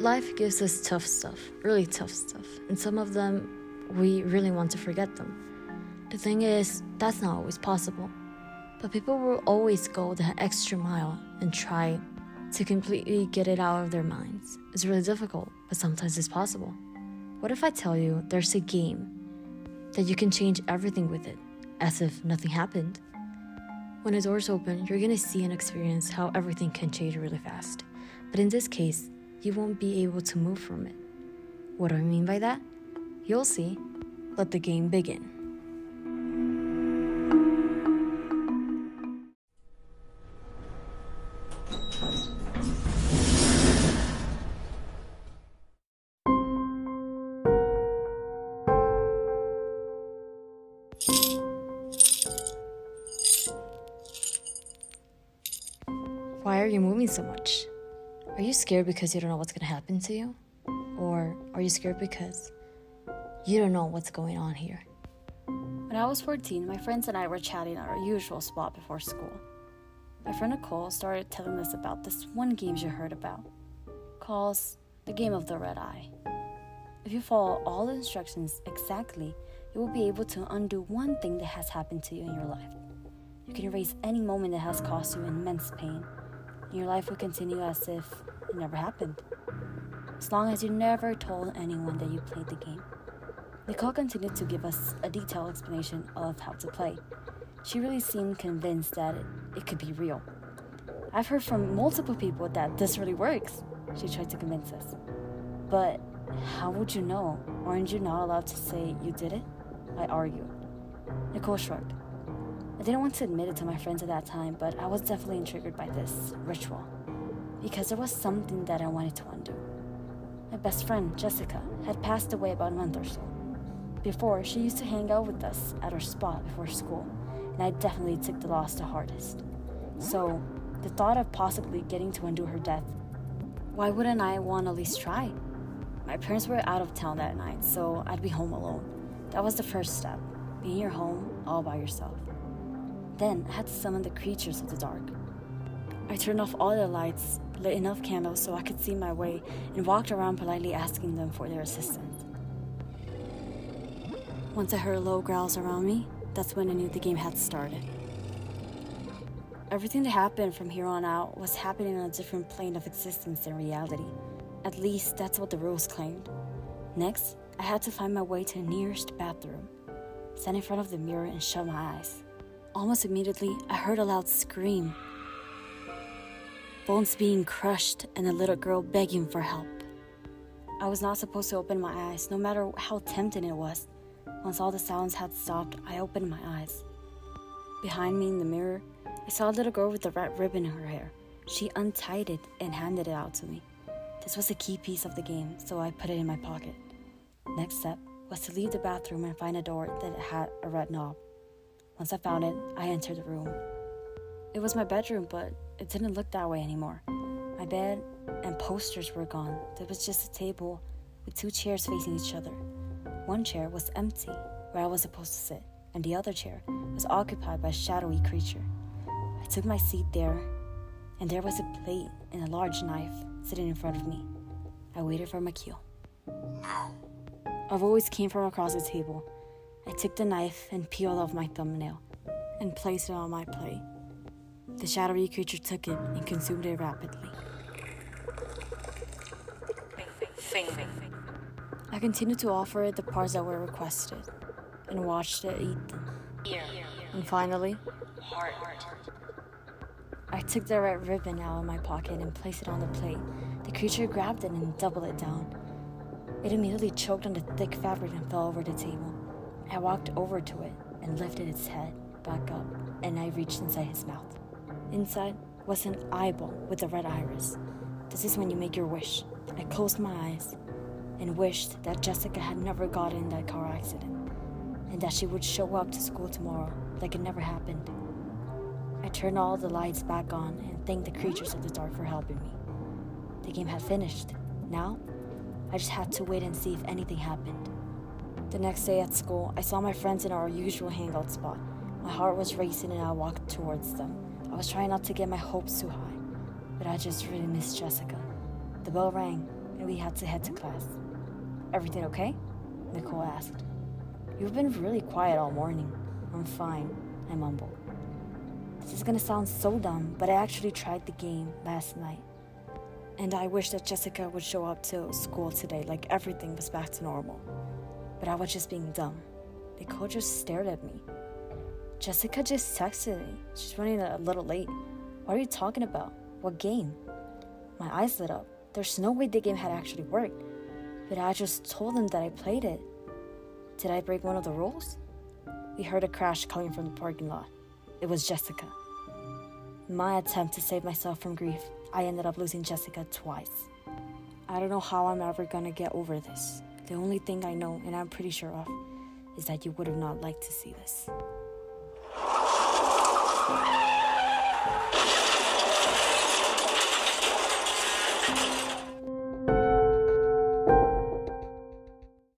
life gives us tough stuff, really tough stuff, and some of them we really want to forget them. The thing is, that's not always possible. But people will always go the extra mile and try to completely get it out of their minds. It's really difficult, but sometimes it's possible. What if I tell you there's a game that you can change everything with it, as if nothing happened? When a door's open, you're gonna see and experience how everything can change really fast. But in this case, you won't be able to move from it. What do I mean by that? You'll see. Let the game begin. Why are you moving so much? Are you scared because you don't know what's going to happen to you? Or are you scared because you don't know what's going on here? When I was 14, my friends and I were chatting at our usual spot before school. My friend Nicole started telling us about this one game she heard about, called the Game of the Red Eye. If you follow all the instructions exactly, you will be able to undo one thing that has happened to you in your life. You can erase any moment that has caused you immense pain, your life will continue as if it never happened. As long as you never told anyone that you played the game. Nicole continued to give us a detailed explanation of how to play. She really seemed convinced that it, it could be real. I've heard from multiple people that this really works, she tried to convince us. But how would you know? Aren't you not allowed to say you did it? I argued. Nicole shrugged. I didn't want to admit it to my friends at that time, but I was definitely intrigued by this ritual because there was something that I wanted to undo. My best friend, Jessica, had passed away about a month or so. Before, she used to hang out with us at our spot before school, and I definitely took the loss the hardest. So, the thought of possibly getting to undo her death, why wouldn't I want to at least try? My parents were out of town that night, so I'd be home alone. That was the first step being your home all by yourself. Then I had to summon the creatures of the dark. I turned off all the lights, lit enough candles so I could see my way, and walked around politely asking them for their assistance. Once I heard low growls around me, that's when I knew the game had started. Everything that happened from here on out was happening on a different plane of existence than reality. At least that's what the rules claimed. Next, I had to find my way to the nearest bathroom, stand in front of the mirror and shut my eyes. Almost immediately, I heard a loud scream. Bones being crushed and a little girl begging for help. I was not supposed to open my eyes, no matter how tempting it was. Once all the sounds had stopped, I opened my eyes. Behind me in the mirror, I saw a little girl with a red ribbon in her hair. She untied it and handed it out to me. This was a key piece of the game, so I put it in my pocket. Next step was to leave the bathroom and find a door that had a red knob. Once I found it, I entered the room. It was my bedroom, but it didn't look that way anymore. My bed and posters were gone. There was just a table with two chairs facing each other. One chair was empty, where I was supposed to sit, and the other chair was occupied by a shadowy creature. I took my seat there, and there was a plate and a large knife sitting in front of me. I waited for my cue. A voice came from across the table. I took the knife and peeled off my thumbnail and placed it on my plate. The shadowy creature took it and consumed it rapidly. I continued to offer it the parts that were requested and watched it eat them. And finally, I took the red ribbon out of my pocket and placed it on the plate. The creature grabbed it and doubled it down. It immediately choked on the thick fabric and fell over the table. I walked over to it and lifted its head back up, and I reached inside his mouth. Inside was an eyeball with a red iris. This is when you make your wish. I closed my eyes and wished that Jessica had never gotten in that car accident and that she would show up to school tomorrow like it never happened. I turned all the lights back on and thanked the creatures of the dark for helping me. The game had finished. Now, I just had to wait and see if anything happened. The next day at school, I saw my friends in our usual hangout spot. My heart was racing and I walked towards them. I was trying not to get my hopes too high, but I just really missed Jessica. The bell rang, and we had to head to class. Everything okay? Nicole asked. You've been really quiet all morning. I'm fine, I mumbled. This is gonna sound so dumb, but I actually tried the game last night. And I wish that Jessica would show up to school today like everything was back to normal. But I was just being dumb. Nicole just stared at me. Jessica just texted me. She's running a little late. What are you talking about? What game? My eyes lit up. There's no way the game had actually worked. But I just told them that I played it. Did I break one of the rules? We heard a crash coming from the parking lot. It was Jessica. My attempt to save myself from grief, I ended up losing Jessica twice. I don't know how I'm ever gonna get over this. The only thing I know, and I'm pretty sure of, is that you would have not liked to see this.